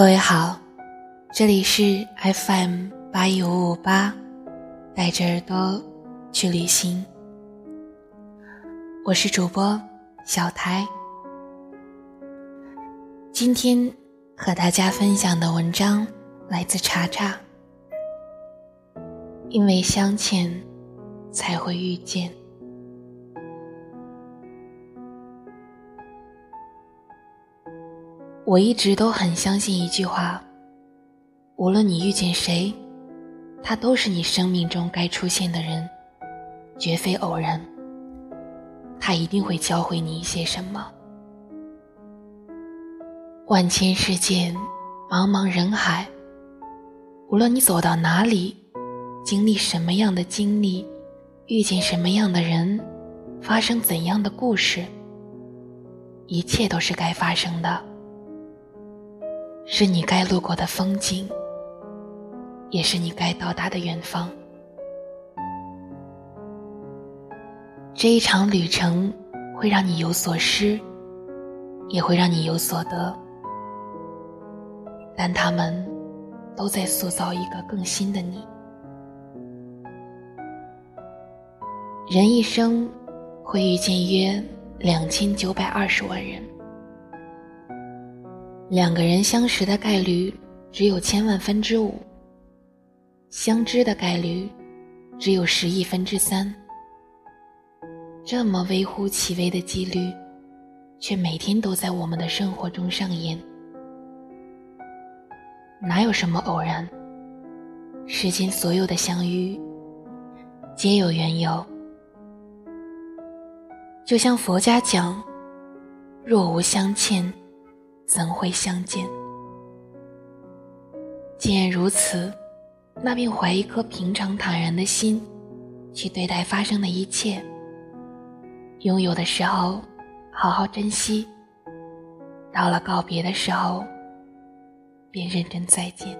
各位好，这里是 FM 八一五五八，带着耳朵去旅行。我是主播小台，今天和大家分享的文章来自查查。因为相欠，才会遇见。我一直都很相信一句话：无论你遇见谁，他都是你生命中该出现的人，绝非偶然。他一定会教会你一些什么。万千世界，茫茫人海，无论你走到哪里，经历什么样的经历，遇见什么样的人，发生怎样的故事，一切都是该发生的。是你该路过的风景，也是你该到达的远方。这一场旅程会让你有所失，也会让你有所得，但他们都在塑造一个更新的你。人一生会遇见约两千九百二十万人。两个人相识的概率只有千万分之五，相知的概率只有十亿分之三。这么微乎其微的几率，却每天都在我们的生活中上演。哪有什么偶然？世间所有的相遇，皆有缘由。就像佛家讲：“若无相欠。”怎会相见？既然如此，那便怀一颗平常坦然的心，去对待发生的一切。拥有的时候，好好珍惜；到了告别的时候，便认真再见。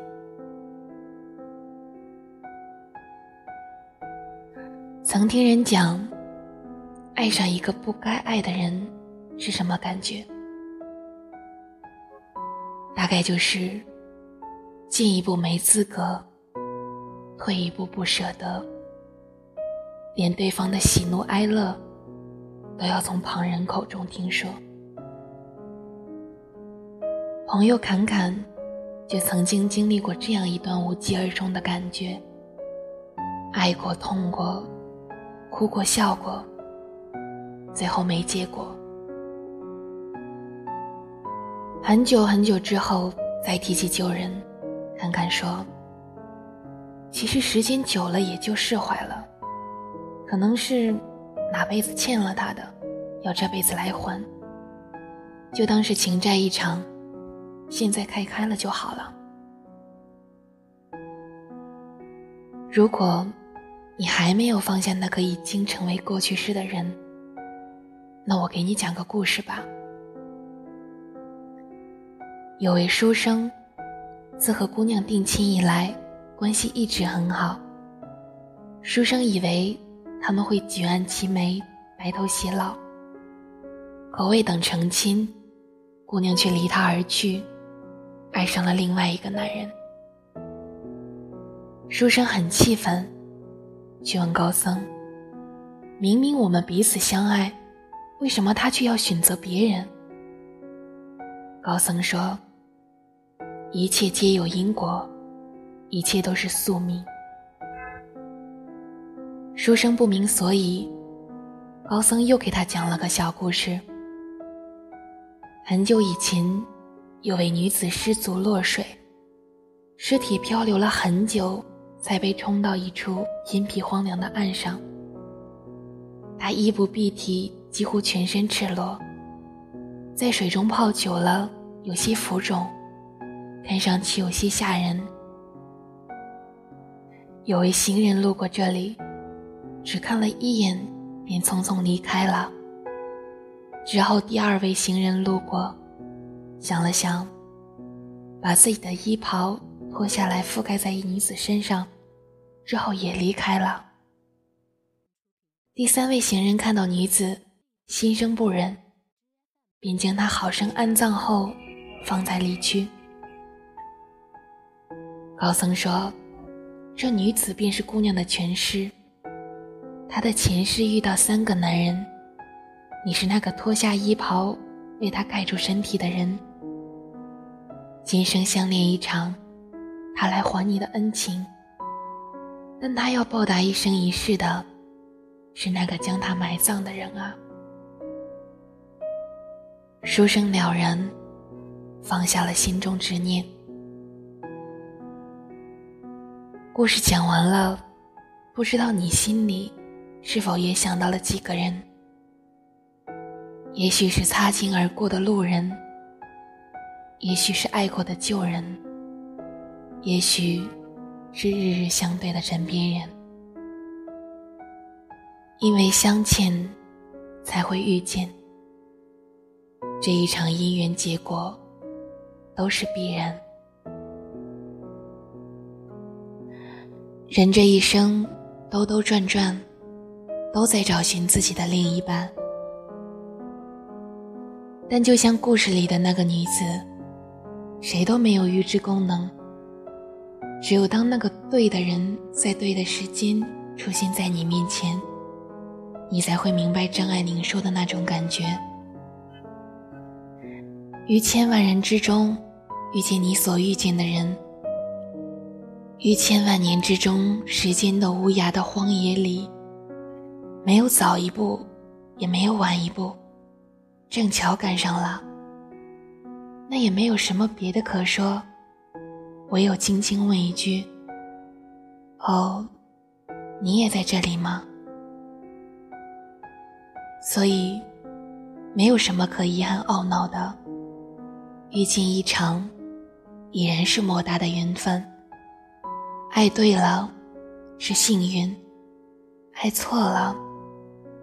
曾听人讲，爱上一个不该爱的人是什么感觉？大概就是进一步没资格，退一步不舍得，连对方的喜怒哀乐都要从旁人口中听说。朋友侃侃就曾经经历过这样一段无疾而终的感觉：爱过、痛过、哭过、笑过，最后没结果。很久很久之后，再提起旧人，侃侃说：“其实时间久了也就释怀了，可能是哪辈子欠了他的，要这辈子来还，就当是情债一场，现在开开了就好了。如果你还没有放下那个已经成为过去式的人，那我给你讲个故事吧。”有位书生，自和姑娘定亲以来，关系一直很好。书生以为他们会举案齐眉，白头偕老。可未等成亲，姑娘却离他而去，爱上了另外一个男人。书生很气愤，去问高僧：“明明我们彼此相爱，为什么他却要选择别人？”高僧说。一切皆有因果，一切都是宿命。书生不明所以，高僧又给他讲了个小故事。很久以前，有位女子失足落水，尸体漂流了很久，才被冲到一处阴僻荒凉的岸上。她衣不蔽体，几乎全身赤裸，在水中泡久了，有些浮肿。看上去有些吓人。有位行人路过这里，只看了一眼，便匆匆离开了。之后，第二位行人路过，想了想，把自己的衣袍脱下来覆盖在一女子身上，之后也离开了。第三位行人看到女子，心生不忍，便将她好生安葬后，方才离去。高僧说：“这女子便是姑娘的前世。她的前世遇到三个男人，你是那个脱下衣袍为她盖住身体的人。今生相恋一场，她来还你的恩情。但她要报答一生一世的，是那个将她埋葬的人啊。”书生了然，放下了心中执念。故事讲完了，不知道你心里是否也想到了几个人？也许是擦肩而过的路人，也许是爱过的旧人，也许是日日相对的枕边人。因为相欠，才会遇见。这一场姻缘结果，都是必然。人这一生兜兜转转，都在找寻自己的另一半。但就像故事里的那个女子，谁都没有预知功能。只有当那个对的人在对的时间出现在你面前，你才会明白张爱玲说的那种感觉：于千万人之中，遇见你所遇见的人。于千万年之中，时间的无涯的荒野里，没有早一步，也没有晚一步，正巧赶上了。那也没有什么别的可说，唯有轻轻问一句：“哦，你也在这里吗？”所以，没有什么可遗憾懊恼的。遇见一场，已然是莫大的缘分。爱对了，是幸运；爱错了，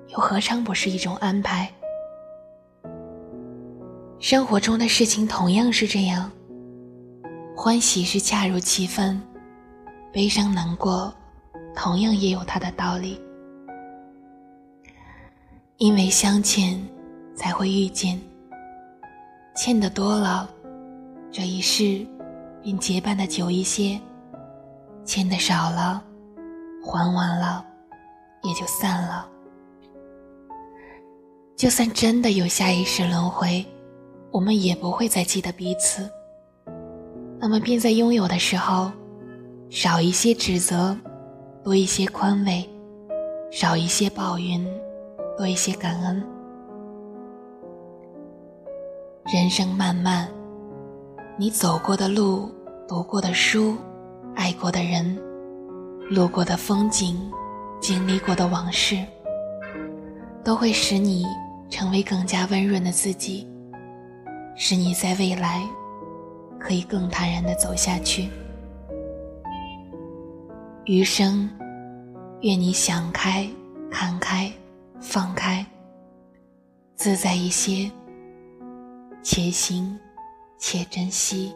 又何尝不是一种安排？生活中的事情同样是这样，欢喜是恰如其分，悲伤难过，同样也有它的道理。因为相欠，才会遇见；欠的多了，这一世便结伴的久一些。欠的少了，还完了，也就散了。就算真的有下一世轮回，我们也不会再记得彼此。那么，便在拥有的时候，少一些指责，多一些宽慰；少一些抱怨，多一些感恩。人生漫漫，你走过的路，读过的书。爱过的人，路过的风景，经历过的往事，都会使你成为更加温润的自己，使你在未来可以更坦然的走下去。余生，愿你想开、看开、放开，自在一些，且行且珍惜。